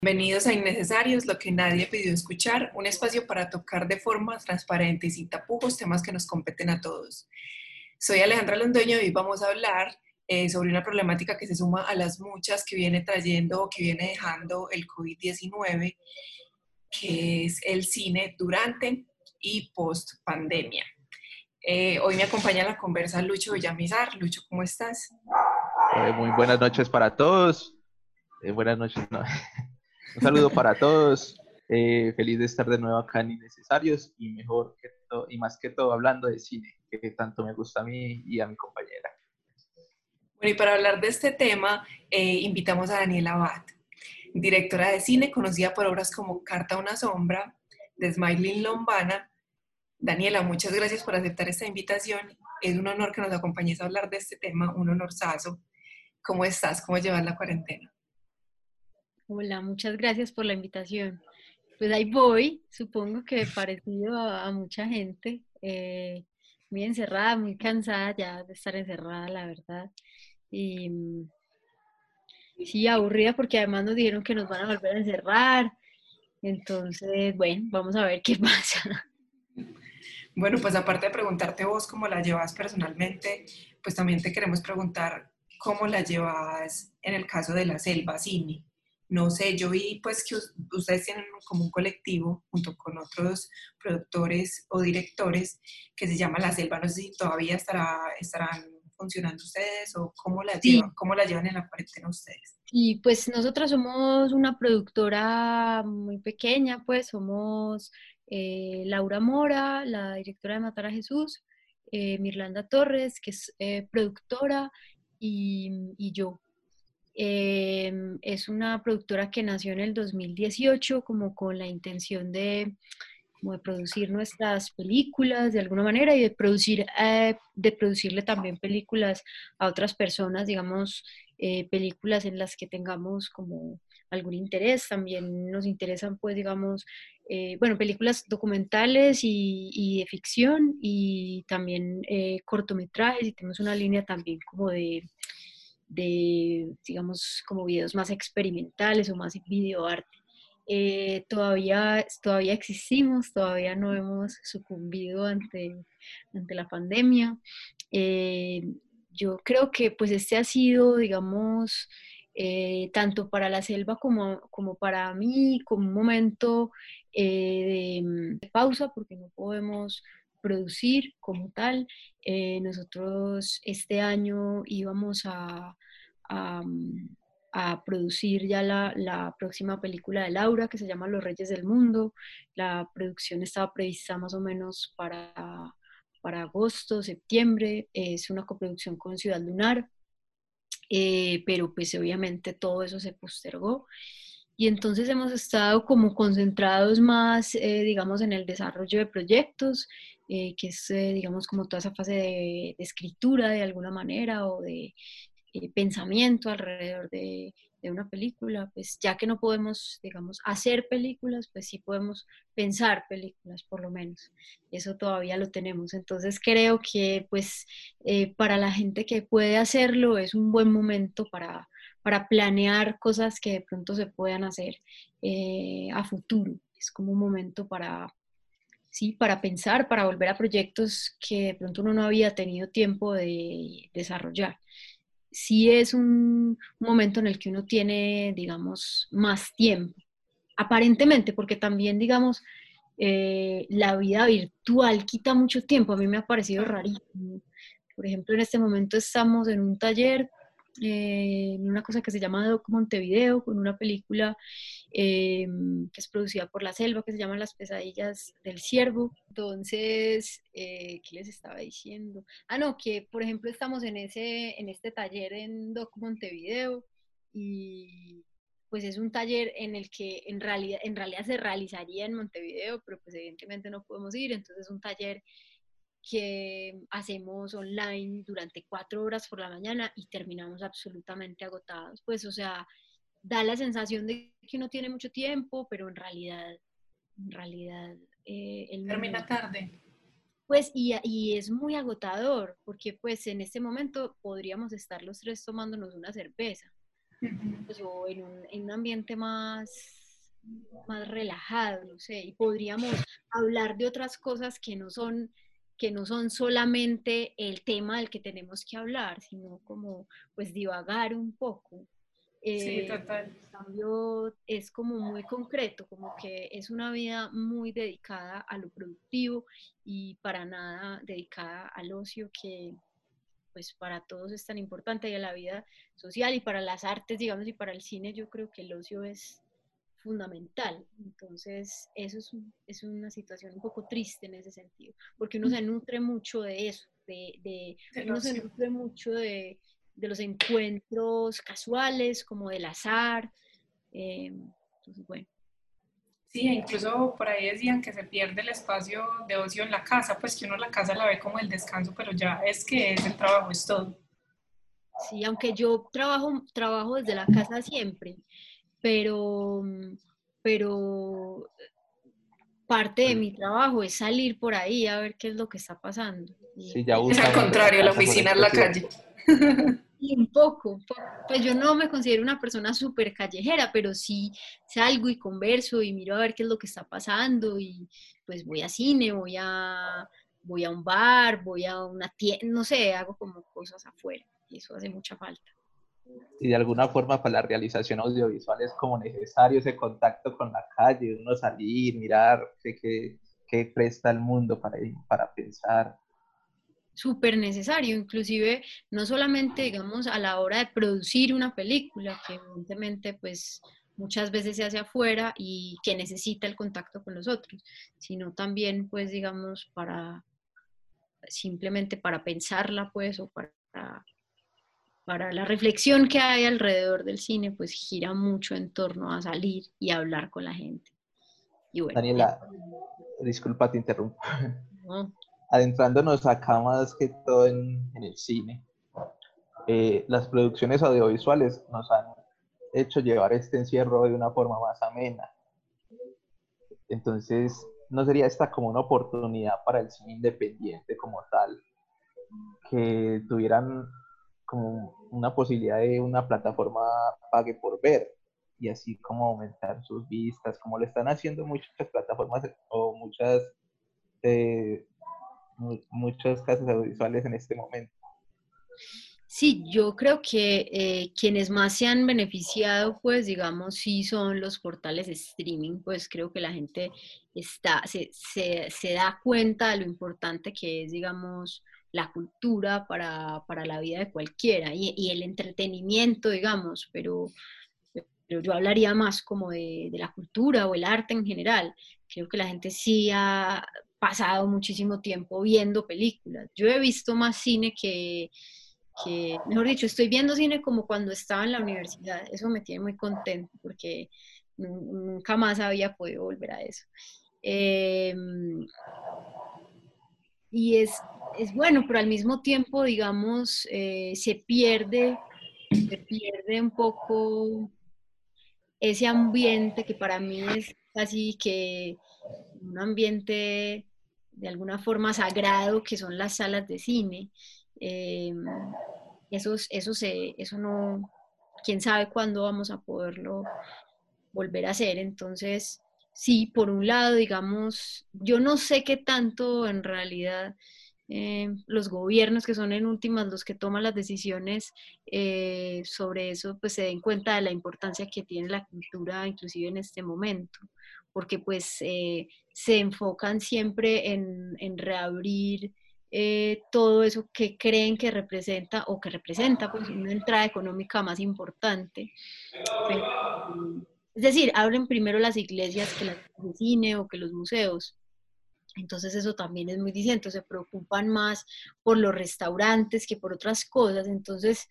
Bienvenidos a Innecesarios, lo que nadie pidió escuchar, un espacio para tocar de forma transparente y sin tapujos temas que nos competen a todos. Soy Alejandra Londoño y hoy vamos a hablar eh, sobre una problemática que se suma a las muchas que viene trayendo o que viene dejando el COVID-19, que es el cine durante y post pandemia. Eh, hoy me acompaña en la conversa Lucho Villamizar. Lucho, ¿cómo estás? Eh, muy buenas noches para todos. buenas noches. No. Un saludo para todos. Eh, feliz de estar de nuevo acá en Innecesarios y mejor que todo, y más que todo hablando de cine, que tanto me gusta a mí y a mi compañera. Bueno, y para hablar de este tema, eh, invitamos a Daniela Abad, directora de cine, conocida por obras como Carta a una sombra, de Smiling Lombana. Daniela, muchas gracias por aceptar esta invitación. Es un honor que nos acompañes a hablar de este tema, un honorazo. ¿Cómo estás? ¿Cómo llevas la cuarentena? Hola, muchas gracias por la invitación. Pues ahí voy, supongo que parecido a, mucha gente, eh, muy encerrada, muy cansada ya de estar encerrada, la verdad. Y mm, sí, aburrida porque además nos dijeron que nos van a volver a encerrar. Entonces, bueno, vamos a ver qué pasa. Bueno, pues aparte de preguntarte vos cómo la llevas personalmente, pues también te queremos preguntar cómo la llevas en el caso de la selva, Cine no sé, yo vi pues que ustedes tienen como un colectivo junto con otros productores o directores que se llama La Selva, no sé si todavía estará, estarán funcionando ustedes o cómo la, llevan, cómo la llevan en la cuarentena ustedes. Y pues nosotros somos una productora muy pequeña, pues somos eh, Laura Mora, la directora de Matar a Jesús, eh, Mirlanda Torres, que es eh, productora, y, y yo. Em, es una productora que nació en el 2018 como con la intención de, de producir nuestras películas de alguna manera y de, producir, eh, de producirle también películas a otras personas, digamos, eh, películas en las que tengamos como algún interés. También nos interesan, pues, digamos, eh, bueno, películas documentales y, y, de ficción y también cortometrajes y tenemos una línea también como de de, digamos, como videos más experimentales o más videoarte. Eh, todavía, todavía existimos, todavía no hemos sucumbido ante, ante la pandemia. Eh, yo creo que pues este ha sido, digamos, eh, tanto para la selva como, como para mí, como un momento de, de, pausa, porque no podemos producir como tal. Eh, nosotros este año íbamos a, a, mm, producir ya la, la, próxima película de Laura que se llama Los Reyes del Mundo. La producción estaba prevista más o menos para, para agosto, septiembre. Es una coproducción con Ciudad Lunar, eh, pero pues obviamente todo eso se postergó. Y entonces hemos estado como concentrados más, eh, digamos, en el desarrollo de proyectos eh, que es, eh, digamos, como toda esa fase de, escritura de alguna manera o de eh, pensamiento alrededor de, de, una película, pues ya que no podemos, digamos, hacer películas, pues sí podemos pensar películas, por lo menos. Eso todavía lo tenemos. Entonces creo que, pues, para la gente que puede hacerlo, es un buen momento para, para planear cosas que de pronto se puedan hacer a futuro. Es como un momento para ¿sí? Para pensar, para volver a proyectos que de pronto uno no había tenido tiempo de desarrollar. Sí es un momento en el que uno tiene, digamos, más tiempo, aparentemente, porque también, digamos, eh, la vida virtual quita mucho tiempo. A mí me ha parecido rarísimo. Por ejemplo, en este momento estamos en un taller eh, una cosa que se llama Doc Montevideo, con una película eh, que es producida por La Selva, que se llama Las pesadillas del ciervo. Entonces, eh, ¿qué les estaba diciendo? Ah, no, que por ejemplo estamos en, ese, en este taller en Doc Montevideo y pues es un taller en el que en realidad, en realidad se realizaría en Montevideo, pero pues evidentemente no podemos ir, entonces es un taller que hacemos online durante cuatro horas por la mañana y terminamos absolutamente agotados. Pues, o sea, da la sensación de que uno tiene mucho tiempo, pero en realidad, en realidad... Eh, Termina tarde. Pues, y, y, es muy agotador, porque pues en este momento podríamos estar los tres tomándonos una cerveza, pues, o en un, en un ambiente más, más relajado, no sé, y podríamos hablar de otras cosas que no son que no son solamente el tema del que tenemos que hablar, sino como pues divagar un poco. sí, eh, total. En cambio, es como muy concreto, como que es una vida muy dedicada a lo productivo y para nada dedicada al ocio que pues para todos es tan importante y a la vida social y para las artes, digamos, y para el cine, yo creo que el ocio es fundamental. Entonces, eso es, es, una situación un poco triste en ese sentido, porque uno se nutre mucho de eso, de, de uno se nutre mucho de, de, los encuentros casuales, como del azar. Eh, entonces, bueno. Sí, incluso por ahí decían que se pierde el espacio de ocio en la casa, pues que uno la casa la ve como el descanso, pero ya es que es el trabajo, es todo. Sí, aunque yo trabajo, trabajo desde la casa siempre, pero, pero parte de mi trabajo es salir por ahí a ver qué es lo que está pasando. Sí, ya es al contrario, la oficina es la calle. Y un poco, pues yo no me considero una persona súper callejera, pero sí salgo y converso y miro a ver qué es lo que está pasando y pues voy a cine, voy a, voy a un bar, voy a una tienda, no sé, hago como cosas afuera y eso hace mucha falta y de alguna forma para la realización audiovisual es como necesario ese contacto con la calle, uno salir, mirar qué, qué presta el mundo para, para pensar. Súper necesario, inclusive no solamente, digamos, a la hora de producir una película, que evidentemente pues muchas veces se hace afuera y que necesita el contacto con los otros, sino también pues digamos para simplemente para pensarla pues o para para la reflexión que hay alrededor del cine, pues gira mucho en torno a salir y hablar con la gente. Daniela, disculpa, te interrumpo. Adentrándonos acá más que todo en, el cine, eh, las producciones audiovisuales nos han hecho llevar este encierro de una forma más amena. Entonces, ¿no sería esta como una oportunidad para el cine independiente como tal? Que tuvieran como una posibilidad de una plataforma pague por ver y así como aumentar sus vistas, como lo están haciendo muchas plataformas o muchas eh, muchas casas audiovisuales en este momento. Sí, yo creo que eh, quienes más se han beneficiado, pues digamos, sí son los portales de streaming, pues creo que la gente está, se, se, se da cuenta de lo importante que es, digamos, la cultura para, la vida de cualquiera y, el entretenimiento, digamos, pero, pero yo hablaría más como de, la cultura o el arte en general. Creo que la gente sí ha pasado muchísimo tiempo viendo películas. Yo he visto más cine que, mejor dicho, estoy viendo cine como cuando estaba en la universidad. Eso me tiene muy contento porque nunca más había podido volver a eso. Em, y es, es bueno, pero al mismo tiempo, digamos, eh, se pierde, se pierde un poco ese ambiente que para mí es casi que un ambiente de alguna forma sagrado que son las salas de cine. Eh, eso, eso, no, quién sabe cuándo vamos a poderlo volver a hacer. Entonces, sí, por un lado, digamos, yo no sé qué tanto en realidad eh, los gobiernos que son en últimas los que toman las decisiones eh, sobre eso, pues se den cuenta de la importancia que tiene la cultura inclusive en este momento, porque pues eh, se enfocan siempre en, reabrir todo eso que creen que representa o que representa pues una entrada económica más importante. Es decir, abren primero las iglesias que las de cine o que los museos. Entonces eso también es muy distinto, se preocupan más por los restaurantes que por otras cosas. Entonces,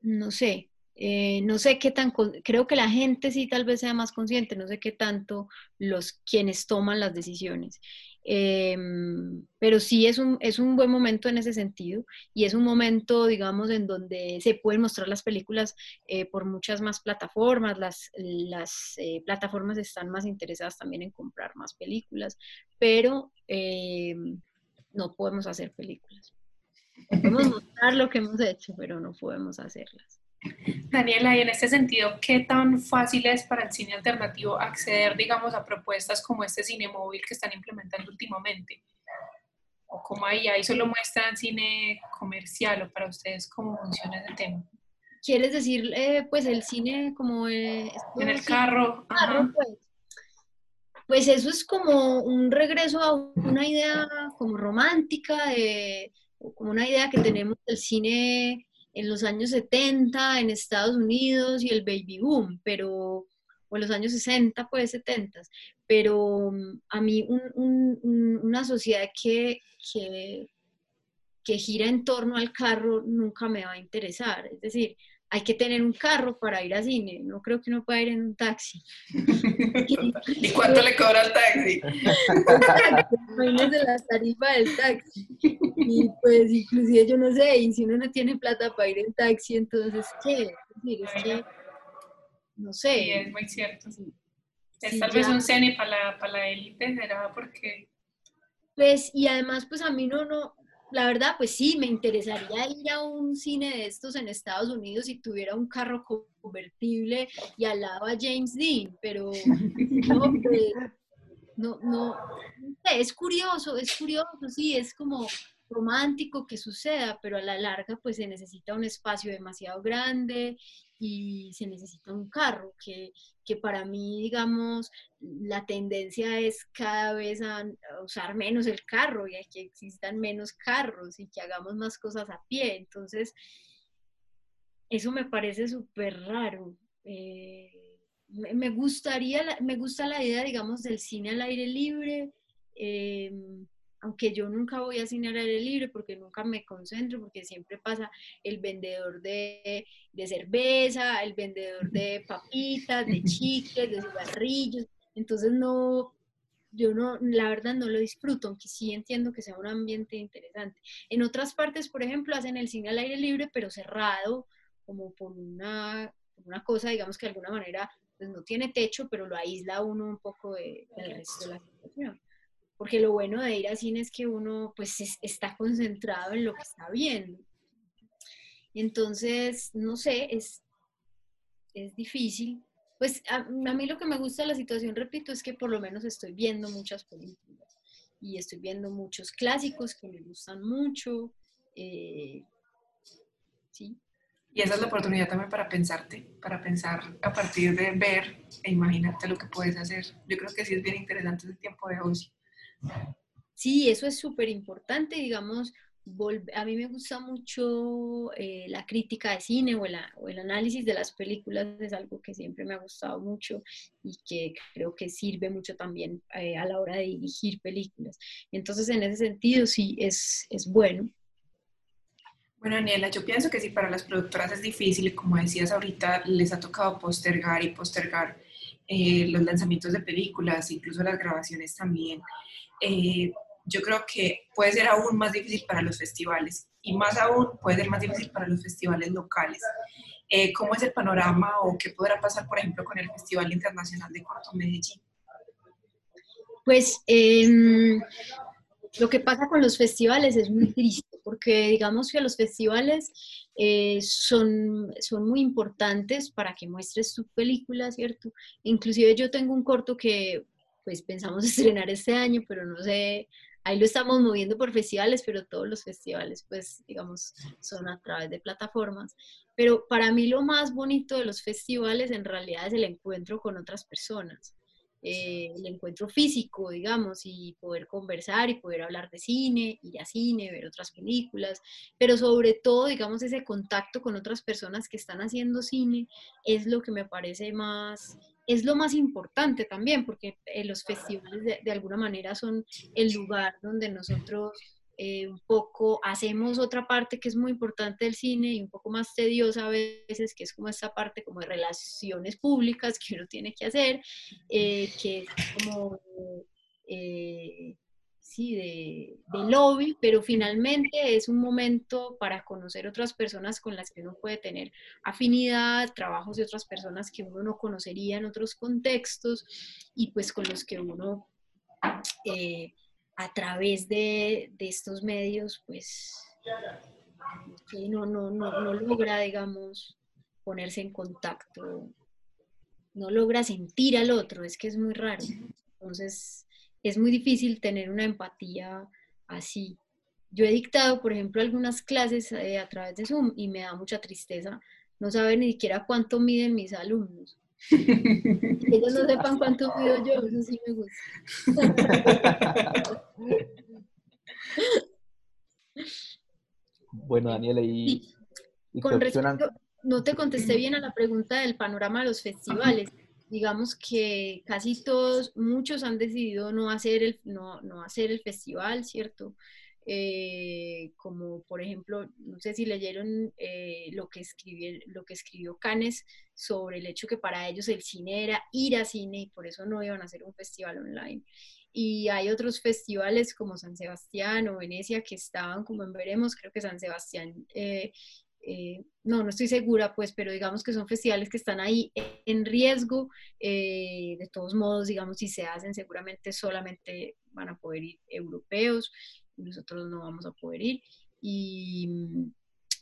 no sé, eh, no sé qué tan, creo que la gente sí tal vez sea más consciente, no sé qué tanto los quienes toman las decisiones. Em, pero sí es un, es un buen momento en ese sentido y es un momento, digamos, en donde se pueden mostrar las películas eh, por muchas más plataformas, las, las eh, plataformas están más interesadas también en comprar más películas, pero em, no podemos hacer películas. Podemos mostrar lo que hemos hecho, pero no podemos hacerlas. Daniela, y en este sentido, ¿qué tan fácil es para el cine alternativo acceder, digamos, a propuestas como este cine móvil que están implementando últimamente? ¿O como ahí, ahí solo muestran cine comercial o para ustedes cómo funciona ese tema? ¿Quieres decir, eh, pues, el cine como... Eh, en el carro. pues. pues eso es como un regreso a una idea como romántica, de, como una idea que tenemos del cine en los años 70 en Estados Unidos y el baby boom, pero, o en los años 60, pues 70, pero mm, a mí una sociedad que, que gira en torno al carro nunca me va a interesar, es decir, hay que tener un carro para ir al cine, no creo que uno pueda ir en un taxi. ¿Y cuánto le cobra el taxi? de la tarifa del taxi. Y pues inclusive yo no sé, y si uno no tiene plata para ir en taxi, entonces ¿qué? Es que, no sé. Sí, es muy cierto. Es tal vez un cine para la, para la élite, ¿será? Porque... Pues, y además, pues a mí no, no, la verdad, pues sí, me interesaría ir a un cine de estos en Estados Unidos si tuviera un carro convertible y al lado a James Dean, pero no, pues, no, no, es curioso, es curioso, sí, es como romántico que suceda, pero a la larga pues se necesita un espacio demasiado grande y se necesita un carro, que, que para mí, digamos, la tendencia es cada vez usar menos el carro y a que existan menos carros y que hagamos más cosas a pie. Entonces, eso me parece súper raro. Eh, me, gustaría, me gusta la idea, digamos, del cine al aire libre. Eh, aunque yo nunca voy a cine al aire libre porque nunca me concentro, porque siempre pasa el vendedor de, cerveza, el vendedor de papitas, de chicles, de cigarrillos, entonces no, yo no, la verdad no lo disfruto, aunque sí entiendo que sea un ambiente interesante. En otras partes, por ejemplo, hacen el cine al aire libre, pero cerrado, como por una, una cosa, digamos que de alguna manera pues no tiene techo, pero lo aísla uno un poco de, del resto de la situación porque lo bueno de ir al cine es que uno pues está concentrado en lo que está viendo. Entonces, no sé, es, es difícil. Pues a, mí lo que me gusta la situación, repito, es que por lo menos estoy viendo muchas películas y estoy viendo muchos clásicos que me gustan mucho. Eh, sí. Y esa es la oportunidad también para pensarte, para pensar a partir de ver e imaginarte lo que puedes hacer. Yo creo que sí es bien interesante ese tiempo de ocio. Sí, eso es súper importante, digamos, a mí me gusta mucho eh, la crítica de cine o, el análisis de las películas, es algo que siempre me ha gustado mucho y que creo que sirve mucho también eh, a la hora de dirigir películas. Entonces, en ese sentido, sí, es, es bueno. Bueno, Daniela, yo pienso que si para las productoras es difícil, como decías ahorita, les ha tocado postergar y postergar eh, los lanzamientos de películas, incluso las grabaciones también. Eh, yo creo que puede ser aún más difícil para los festivales y más aún puede ser más difícil para los festivales locales. Eh, ¿Cómo es el panorama o qué podrá pasar, por ejemplo, con el Festival Internacional de Corto Medellín? Pues em, lo que pasa con los festivales es muy triste, porque digamos que los festivales eh, son, son muy importantes para que muestres tu película, ¿cierto? Inclusive yo tengo un corto que pues pensamos estrenar este año, pero no sé, ahí lo estamos moviendo por festivales, pero todos los festivales, pues, digamos, son a través de plataformas. Pero para mí lo más bonito de los festivales en realidad es el encuentro con otras personas. Eh, el encuentro físico, digamos, y poder conversar y poder hablar de cine, ir a cine, ver otras películas, pero sobre todo, digamos, ese contacto con otras personas que están haciendo cine es lo que me parece más, es lo más importante también, porque eh, los festivales de, alguna manera son el lugar donde nosotros eh, un poco hacemos otra parte que es muy importante del cine y un poco más tediosa a veces, que es como esta parte como de relaciones públicas que uno tiene que hacer, eh, que es como de, lobby, pero finalmente es un momento para conocer otras personas con las que uno puede tener afinidad, trabajos de otras personas que uno no conocería en otros contextos y pues con los que uno eh, a través de, estos medios pues no, no, no, no logra, digamos, ponerse en contacto, no logra sentir al otro, es que es muy raro. Entonces, es muy difícil tener una empatía así. Yo he dictado, por ejemplo, algunas clases eh, a través de Zoom y me da mucha tristeza no saber ni siquiera cuánto miden mis alumnos. ellos no sepan cuánto mido yo, eso sí me gusta. bueno, Daniela, y, con respecto, no te contesté bien a la pregunta del panorama de los festivales. Digamos que casi todos, muchos han decidido no hacer el, no, no hacer el festival, ¿cierto? Eh, como por ejemplo, no sé si leyeron eh, lo, que escribió, lo que escribió Canes sobre el hecho que para ellos el cine era ir a cine y por eso no iban a hacer un festival online. Y hay otros festivales como San Sebastián o Venecia que estaban como veremos, creo que San Sebastián, eh, no, no estoy segura pues, pero digamos que son festivales que están ahí en riesgo, de todos modos, digamos, si se hacen seguramente solamente van a poder ir europeos nosotros no vamos a poder ir. Y,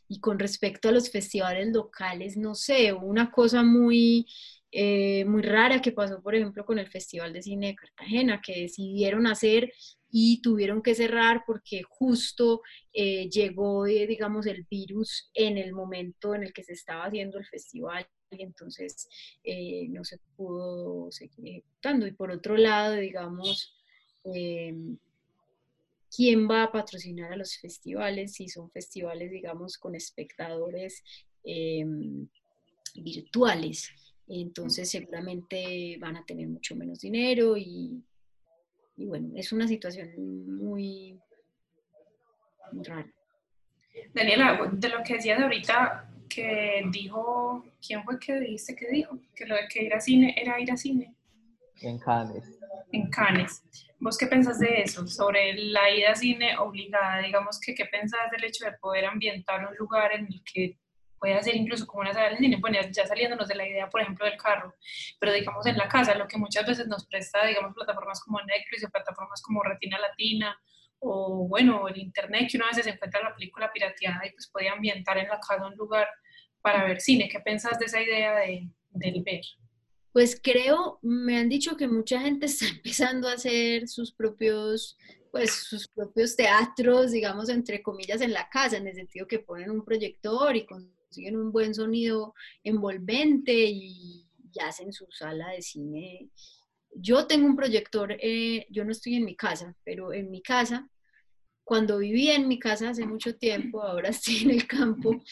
y con respecto a los festivales locales, no sé, una cosa muy, eh, muy rara que pasó, por ejemplo, con el Festival de Cine de Cartagena, que decidieron hacer y tuvieron que cerrar porque justo eh, llegó, eh, digamos, el virus en el momento en el que se estaba haciendo el festival y entonces no se pudo seguir ejecutando. Y por otro lado, digamos, quién va a patrocinar a los festivales, si son festivales, digamos, con espectadores virtuales. Entonces seguramente van a tener mucho menos dinero y, bueno, es una situación muy, rara. Daniela, de lo que decías ahorita, que dijo, ¿quién fue que dijiste que dijo? Que lo de que ir a cine era ir a cine. En Cannes. En Cannes. ¿Vos qué pensás de eso? Sobre la ida a cine obligada, digamos que qué pensás del hecho de poder ambientar un lugar en el que pueda ser incluso como una sala de cine, bueno, ya saliéndonos de la idea, por ejemplo, del carro, pero digamos en la casa, lo que muchas veces nos presta, digamos, plataformas como Netflix o plataformas como Retina Latina, o bueno, el internet, que una vez se encuentra la película pirateada y pues podía ambientar en la casa un lugar para ver cine. ¿Qué pensás de esa idea de, del ver? Pues creo, me han dicho que mucha gente está empezando a hacer sus propios, pues sus propios teatros, digamos, entre comillas, en la casa, en el sentido que ponen un proyector y consiguen un buen sonido envolvente y, hacen su sala de cine. Yo tengo un proyector, eh, yo no estoy en mi casa, pero en mi casa, cuando vivía en mi casa hace mucho tiempo, ahora estoy en el campo,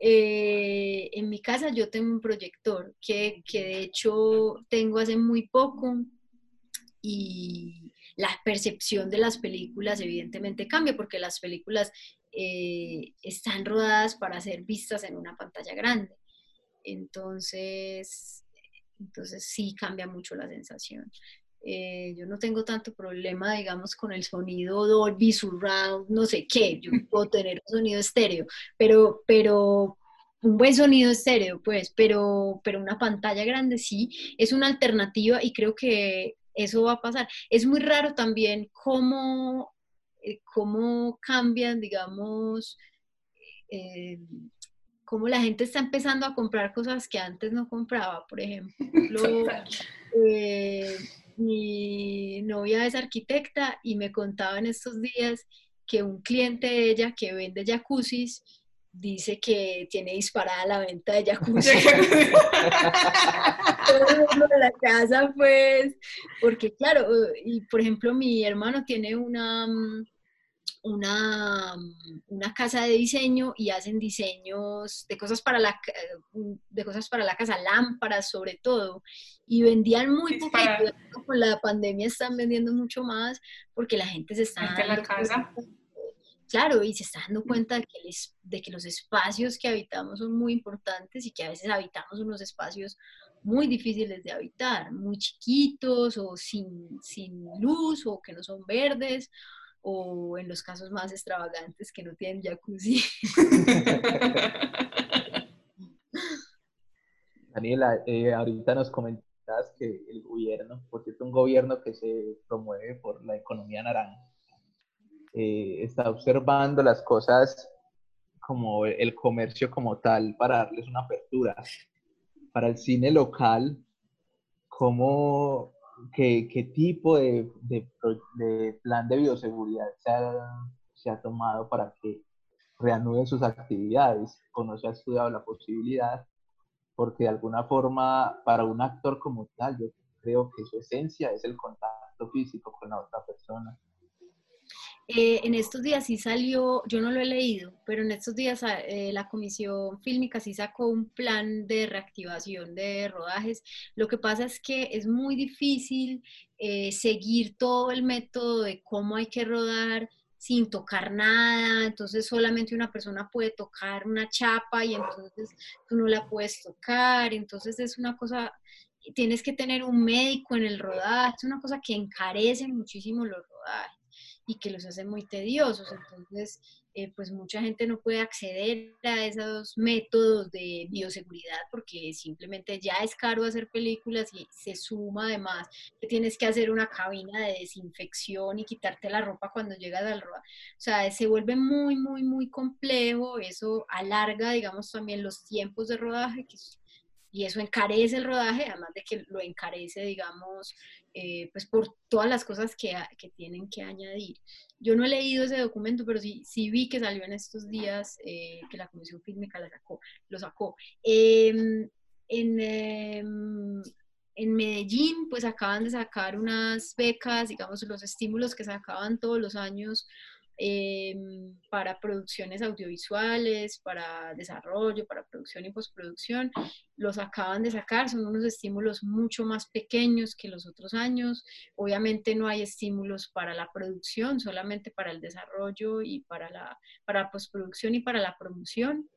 eh, en mi casa yo tengo un proyector que, de hecho tengo hace muy poco y la percepción de las películas evidentemente cambia porque las películas eh, están rodadas para ser vistas en una pantalla grande. Entonces, entonces sí cambia mucho la sensación. Eh, yo no tengo tanto problema, digamos, con el sonido Dolby Surround, no sé qué, yo puedo tener un sonido estéreo, pero, pero un buen sonido estéreo, pues, pero, pero una pantalla grande sí, es una alternativa y creo que eso va a pasar. Es muy raro también cómo, eh, cómo cambian, digamos, eh, cómo la gente está empezando a comprar cosas que antes no compraba, por ejemplo. Eh, mi novia es arquitecta y me contaba en estos días que un cliente de ella que vende jacuzzis dice que tiene disparada la venta de jacuzzi. de la casa, pues, porque claro, y por ejemplo mi hermano tiene una, una, una casa de diseño y hacen diseños de cosas para la, de cosas para la casa, lámparas sobre todo, y vendían muy poquito. Con la pandemia están vendiendo mucho más porque la gente se está... En la casa. Claro, y se está dando cuenta de que, de que los espacios que habitamos son muy importantes y que a veces habitamos unos espacios muy difíciles de habitar, muy chiquitos o sin, sin luz o que no son verdes o en los casos más extravagantes que no tienen jacuzzi. Daniela, eh, ahorita nos comentas que el gobierno, por cierto, un gobierno que se promueve por la economía naranja, eh, está observando las cosas como el comercio como tal para darles una apertura. Para el cine local, ¿cómo, qué, qué tipo de, de, plan de bioseguridad se ha, se ha tomado para que reanude sus actividades o no se ha estudiado la posibilidad? Porque de alguna forma, para un actor como tal, yo creo que su esencia es el contacto físico con la otra persona eh, en estos días sí salió, yo no lo he leído, pero en estos días ah, eh, la Comisión Fílmica sí sacó un plan de reactivación de rodajes. Lo que pasa es que es muy difícil eh, seguir todo el método de cómo hay que rodar sin tocar nada, entonces solamente una persona puede tocar una chapa y entonces tú no la puedes tocar, entonces es una cosa, tienes que tener un médico en el rodaje, es una cosa que encarece muchísimo los rodajes y que los hace muy tediosos. Entonces, eh, pues mucha gente no puede acceder a esos métodos de bioseguridad porque simplemente ya es caro hacer películas y se suma además que tienes que hacer una cabina de desinfección y quitarte la ropa cuando llegas al rodaje. O sea, se vuelve muy, muy, muy complejo. Eso alarga, digamos, también los tiempos de rodaje, y eso encarece el rodaje, además de que lo encarece, digamos, eh, pues por todas las cosas que, que, tienen que añadir. Yo no he leído ese documento, pero sí, sí vi que salió en estos días eh, que la Comisión Fílmica lo sacó. Lo sacó. Em, en, em, en Medellín, pues acaban de sacar unas becas, digamos, los estímulos que sacaban todos los años Em, para producciones audiovisuales, para desarrollo, para producción y postproducción. Los acaban de sacar, son unos estímulos mucho más pequeños que los otros años. Obviamente no hay estímulos para la producción, solamente para el desarrollo y para la para postproducción y para la promoción.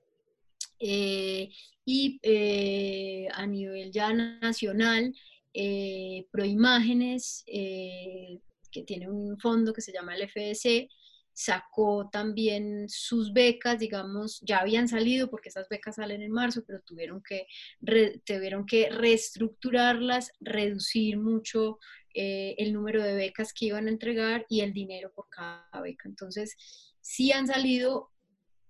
Eh, y eh, a nivel ya nacional, eh, Proimágenes, que tiene un fondo que se llama el FDC, sacó también sus becas, digamos, ya habían salido porque esas becas salen en marzo, pero tuvieron que, tuvieron que reestructurarlas, reducir mucho eh, el número de becas que iban a entregar y el dinero por cada beca. Entonces, sí han salido,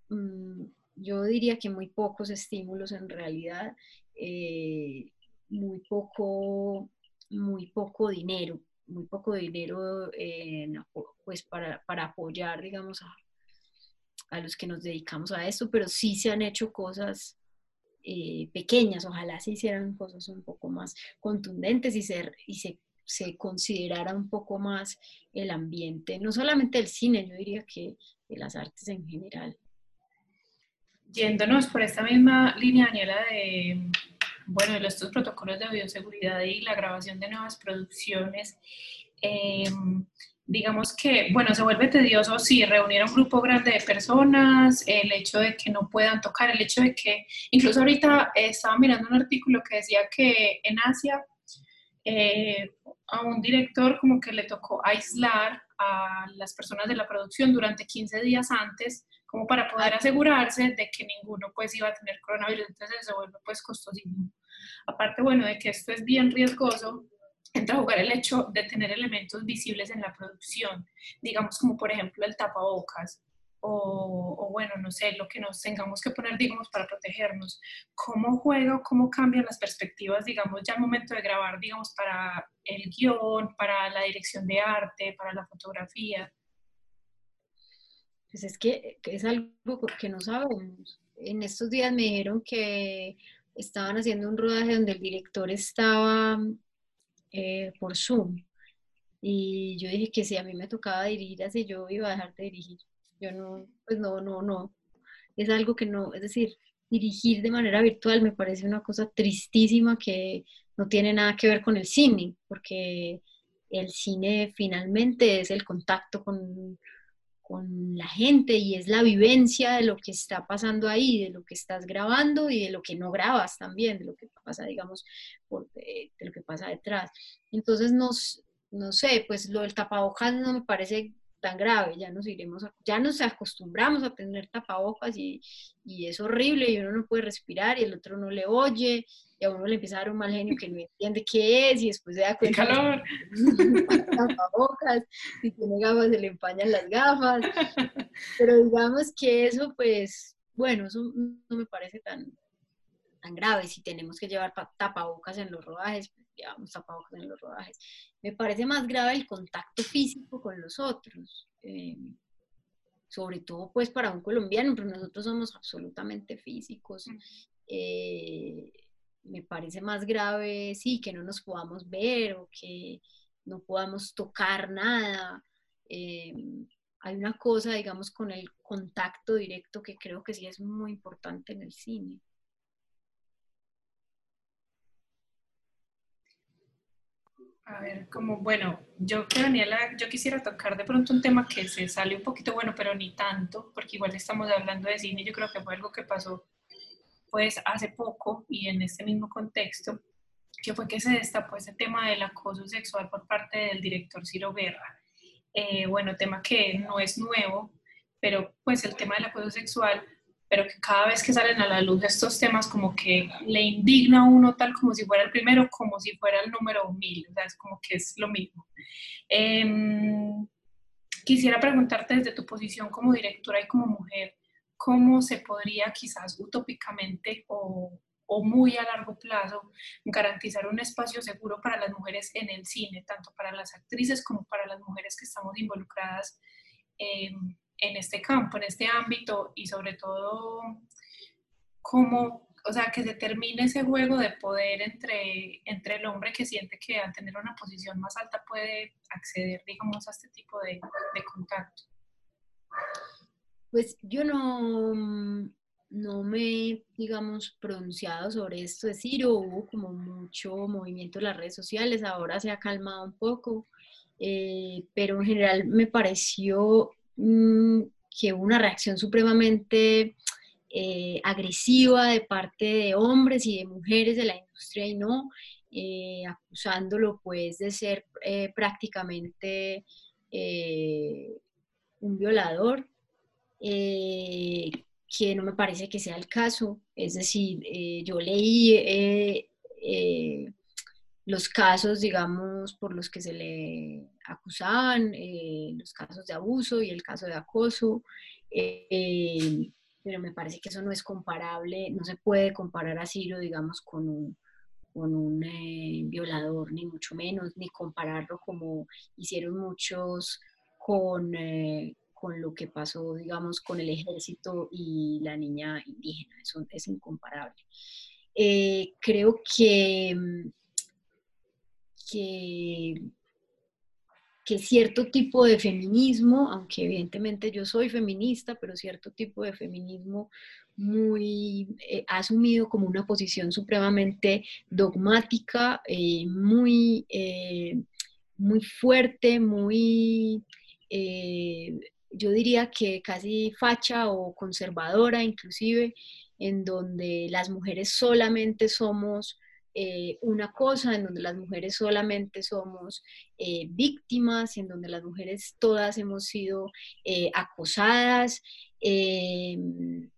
mm, yo diría que muy pocos estímulos en realidad, eh, muy poco, muy poco dinero muy poco dinero pues para, para, apoyar, digamos, a, a, los que nos dedicamos a esto, pero sí se han hecho cosas eh, pequeñas, ojalá se hicieran cosas un poco más contundentes y, ser, y se, se considerara un poco más el ambiente, no solamente el cine, yo diría que de las artes en general. Yéndonos por esta misma línea, Daniela, de bueno, estos protocolos de bioseguridad y la grabación de nuevas producciones, em, digamos que, bueno, se vuelve tedioso si reunir a un grupo grande de personas, el hecho de que no puedan tocar, el hecho de que, incluso ahorita estaba mirando un artículo que decía que en Asia eh, a un director como que le tocó aislar a las personas de la producción durante 15 días antes como para poder asegurarse de que ninguno pues iba a tener coronavirus, entonces se vuelve pues costosísimo. Aparte, bueno, de que esto es bien riesgoso, entra a jugar el hecho de tener elementos visibles en la producción, digamos como por ejemplo el tapabocas o, bueno, no sé, lo que nos tengamos que poner, digamos, para protegernos. ¿Cómo juega cómo cambian las perspectivas, digamos, ya al momento de grabar, digamos, para el guion, para la dirección de arte, para la fotografía? Pues es que es algo que no sabemos. En estos días me dijeron que estaban haciendo un rodaje donde el director estaba eh, por Zoom. Y yo dije que si a mí me tocaba dirigir así, yo iba a dejar de dirigir. Yo no, pues no, no, no. Es algo que no, es decir, dirigir de manera virtual me parece una cosa tristísima que no tiene nada que ver con el cine, porque el cine finalmente es el contacto con, con la gente y es la vivencia de lo que está pasando ahí, de lo que estás grabando y de lo que no grabas también, de lo que pasa, digamos, por, de, lo que pasa detrás. Entonces, nos, no sé, pues lo del tapabocas no me parece tan grave, ya nos iremos, ya nos acostumbramos a tener tapabocas y, y, es horrible y uno no puede respirar y el otro no le oye y a uno le empieza a dar un mal genio que no entiende qué es y después se da cuenta calor! tapabocas, si tiene gafas se le empañan las gafas, pero digamos que eso pues bueno, eso no me parece tan, tan grave. Si tenemos que llevar tapabocas en los rodajes, pues llevamos tapabocas en los rodajes. Me parece más grave el contacto físico con los otros. Eh, sobre todo pues para un colombiano, pero nosotros somos absolutamente físicos. Eh, me parece más grave, sí, que no nos podamos ver o que no podamos tocar nada. Eh, hay una cosa, digamos, con el contacto directo que creo que sí es muy importante en el cine. A ver, como, bueno, yo que Daniela, yo quisiera tocar de pronto un tema que se sale un poquito bueno, pero ni tanto, porque igual estamos hablando de cine, yo creo que fue algo que pasó pues hace poco y en este mismo contexto, que fue que se destapó ese tema del acoso sexual por parte del director Ciro Guerra. Eh, bueno, tema que no es nuevo, pero pues el tema del acoso sexual pero que cada vez que salen a la luz estos temas como que le indigna a uno tal como si fuera el primero, como si fuera el número mil, o sea, es como que es lo mismo. Em, quisiera preguntarte desde tu posición como directora y como mujer, ¿cómo se podría quizás utópicamente o, o muy a largo plazo garantizar un espacio seguro para las mujeres en el cine, tanto para las actrices como para las mujeres que estamos involucradas? En este campo, en este ámbito y sobre todo cómo, o sea, que se termine ese juego de poder entre, entre el hombre que siente que al tener una posición más alta puede acceder, digamos, a este tipo de, de contacto. Pues yo no, no me, digamos, pronunciado sobre esto de Ciro, hubo como mucho movimiento en las redes sociales, ahora se ha calmado un poco, eh, pero en general me pareció Mm, que una reacción supremamente eh, agresiva de parte de hombres y de mujeres de la industria y no, eh, acusándolo pues de ser eh, prácticamente un violador, que no me parece que sea el caso. Es decir, yo leí los casos, digamos, por los que se le acusaban, eh, los casos de abuso y el caso de acoso, eh, pero me parece que eso no es comparable, no se puede comparar a Ciro, digamos, con un, con un eh, violador, ni mucho menos, ni compararlo como hicieron muchos con, con lo que pasó, digamos, con el ejército y la niña indígena, eso es incomparable. creo que que, cierto tipo de feminismo, aunque evidentemente yo soy feminista, pero cierto tipo de feminismo muy eh, asumido como una posición supremamente dogmática, eh, muy, eh, muy fuerte, muy, yo diría que casi facha o conservadora inclusive, en donde las mujeres solamente somos eh, una cosa en donde las mujeres solamente somos eh, víctimas, en donde las mujeres todas hemos sido eh, acosadas, em,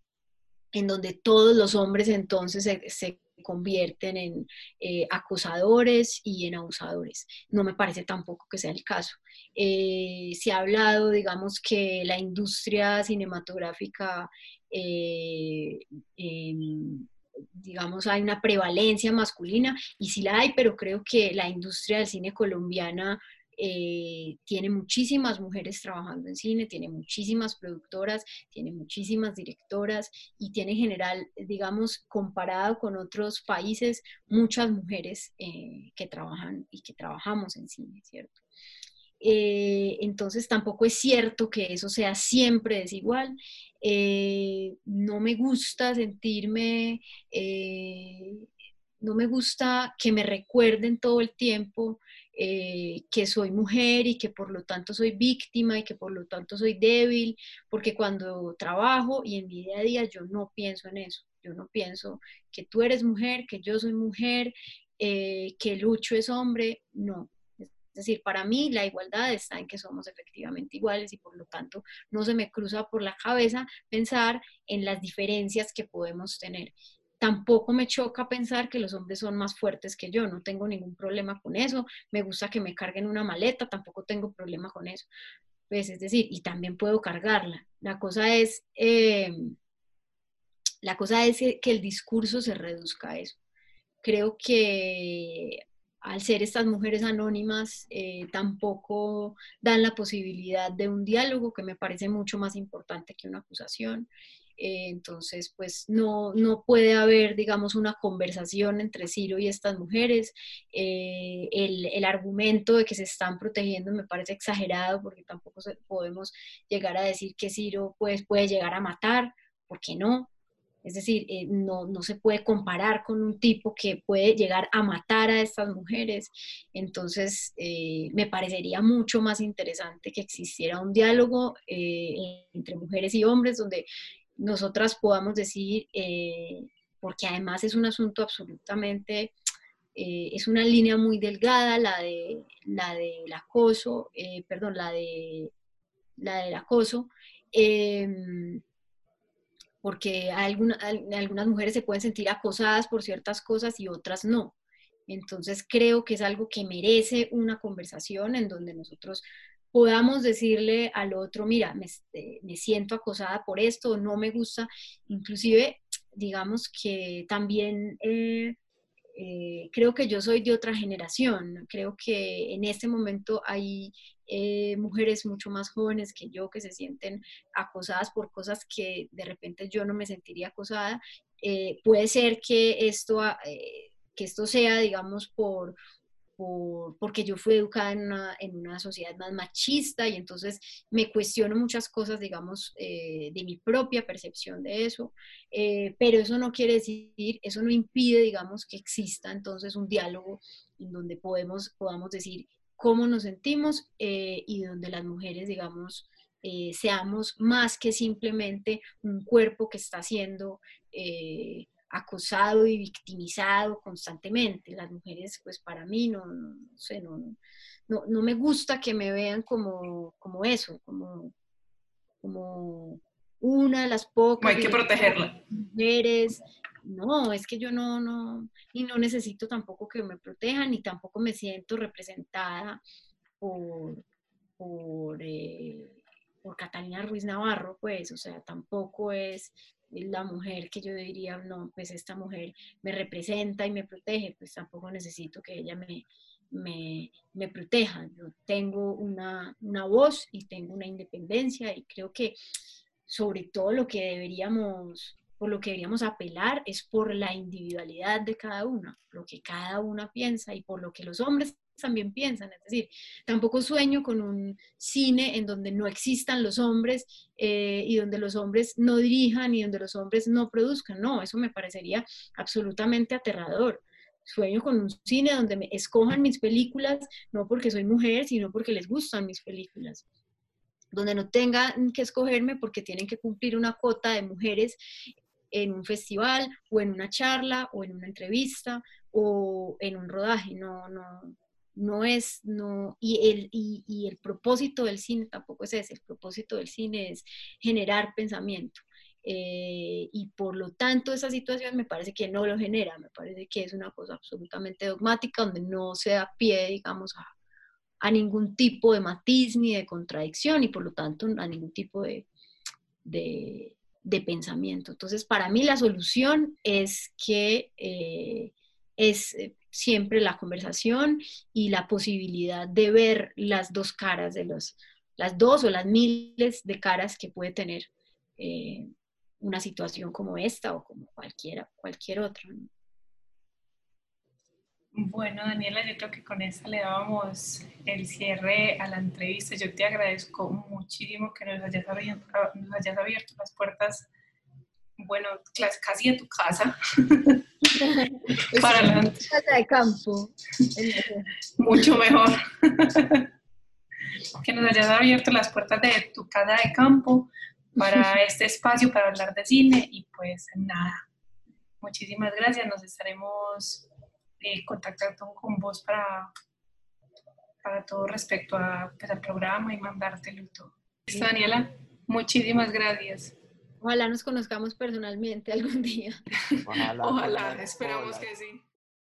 en donde todos los hombres entonces se, convierten en acosadores y en abusadores. No me parece tampoco que sea el caso. se ha hablado, digamos, que la industria cinematográfica em, digamos, hay una prevalencia masculina y sí la hay, pero creo que la industria del cine colombiana eh, tiene muchísimas mujeres trabajando en cine, tiene muchísimas productoras, tiene muchísimas directoras y tiene en general, digamos, comparado con otros países, muchas mujeres eh, que trabajan y que trabajamos en cine, ¿cierto? Eh, entonces tampoco es cierto que eso sea siempre desigual. Eh, no me gusta sentirme, eh, no me gusta que me recuerden todo el tiempo que soy mujer y que por lo tanto soy víctima y que por lo tanto soy débil, porque cuando trabajo y en mi día a día yo no pienso en eso. Yo no pienso que tú eres mujer, que yo soy mujer, que Lucho es hombre, no, es decir, para mí la igualdad está en que somos efectivamente iguales y por lo tanto no se me cruza por la cabeza pensar en las diferencias que podemos tener. Tampoco me choca pensar que los hombres son más fuertes que yo, no tengo ningún problema con eso. Me gusta que me carguen una maleta, tampoco tengo problema con eso. Pues es decir, y también puedo cargarla. La cosa es, eh, la cosa es que el discurso se reduzca a eso. Creo que al ser estas mujeres anónimas, eh, tampoco dan la posibilidad de un diálogo que me parece mucho más importante que una acusación. Eh, entonces, pues no, no puede haber, digamos, una conversación entre Ciro y estas mujeres. Eh, el, el, argumento de que se están protegiendo me parece exagerado porque tampoco podemos llegar a decir que Ciro pues, puede llegar a matar, porque no. Es decir, eh, no, no, se puede comparar con un tipo que puede llegar a matar a estas mujeres. Entonces, eh, me parecería mucho más interesante que existiera un diálogo eh, entre mujeres y hombres donde nosotras podamos decir, porque además es un asunto absolutamente, es una línea muy delgada, la, de, la del acoso, perdón, la, de, la del acoso porque algunas mujeres se pueden sentir acosadas por ciertas cosas y otras no. Entonces creo que es algo que merece una conversación en donde nosotros podamos decirle al otro, mira, me, este, siento acosada por esto, no me gusta, inclusive digamos que también eh, eh, creo que yo soy de otra generación, creo que en este momento hay eh, mujeres mucho más jóvenes que yo que se sienten acosadas por cosas que de repente yo no me sentiría acosada. Eh, puede ser que esto, que esto sea, digamos, por, porque yo fui educada en una, en una, sociedad más machista y entonces me cuestiono muchas cosas, digamos, eh, de mi propia percepción de eso, eh, pero eso no quiere decir, eso no impide, digamos, que exista entonces un diálogo en donde podemos, podamos decir cómo nos sentimos eh, y donde las mujeres, digamos, seamos más que simplemente un cuerpo que está siendo acosado y victimizado constantemente. Las mujeres, pues para mí, no, no, sé, no, no, no, me gusta que me vean como, como eso, como, como una de las pocas. hay que protegerla. Mujeres. No, es que yo no, no, y no necesito tampoco que me protejan, ni tampoco me siento representada por, eh, por Catalina Ruiz Navarro, pues, o sea, tampoco es la mujer que yo diría, no, pues esta mujer me representa y me protege, pues tampoco necesito que ella me, me, me proteja. Yo tengo una, una, voz y tengo una independencia y creo que sobre todo lo que deberíamos, por lo que deberíamos apelar es por la individualidad de cada una, lo que cada una piensa y por lo que los hombres también piensan. Es decir, tampoco sueño con un cine en donde no existan los hombres eh, y donde los hombres no dirijan y donde los hombres no produzcan. No, eso me parecería absolutamente aterrador. Sueño con un cine donde me escojan mis películas, no porque soy mujer, sino porque les gustan mis películas donde no tengan que escogerme porque tienen que cumplir una cuota de mujeres en un festival o en una charla o en una entrevista o en un rodaje. No, no, no es, no, y el, y, el propósito del cine tampoco es ese, el propósito del cine es generar pensamiento. Eh, y por lo tanto esa situación me parece que no lo genera, me parece que es una cosa absolutamente dogmática donde no se da pie, digamos, a, ningún tipo de matiz ni de contradicción y por lo tanto a ningún tipo de, de, pensamiento. Entonces, para mí la solución es que eh, es eh, siempre la conversación y la posibilidad de ver las dos caras de los, las dos o las miles de caras que puede tener eh, una situación como esta o como cualquiera, cualquier otra. Bueno, Daniela, yo creo que con esta le dábamos el cierre a la entrevista. Yo te agradezco muchísimo que nos hayas abierto, nos hayas abierto las puertas, bueno, casi a tu casa. para la casa de campo. Mucho mejor. que nos hayas abierto las puertas de tu casa de campo para este espacio para hablar de cine y pues nada. Muchísimas gracias. Nos estaremos eh, contactando con vos para, para todo respecto a, pues, al programa y mandártelo y todo. Daniela, muchísimas gracias. Ojalá nos conozcamos personalmente algún día. Ojalá, esperamos que sí.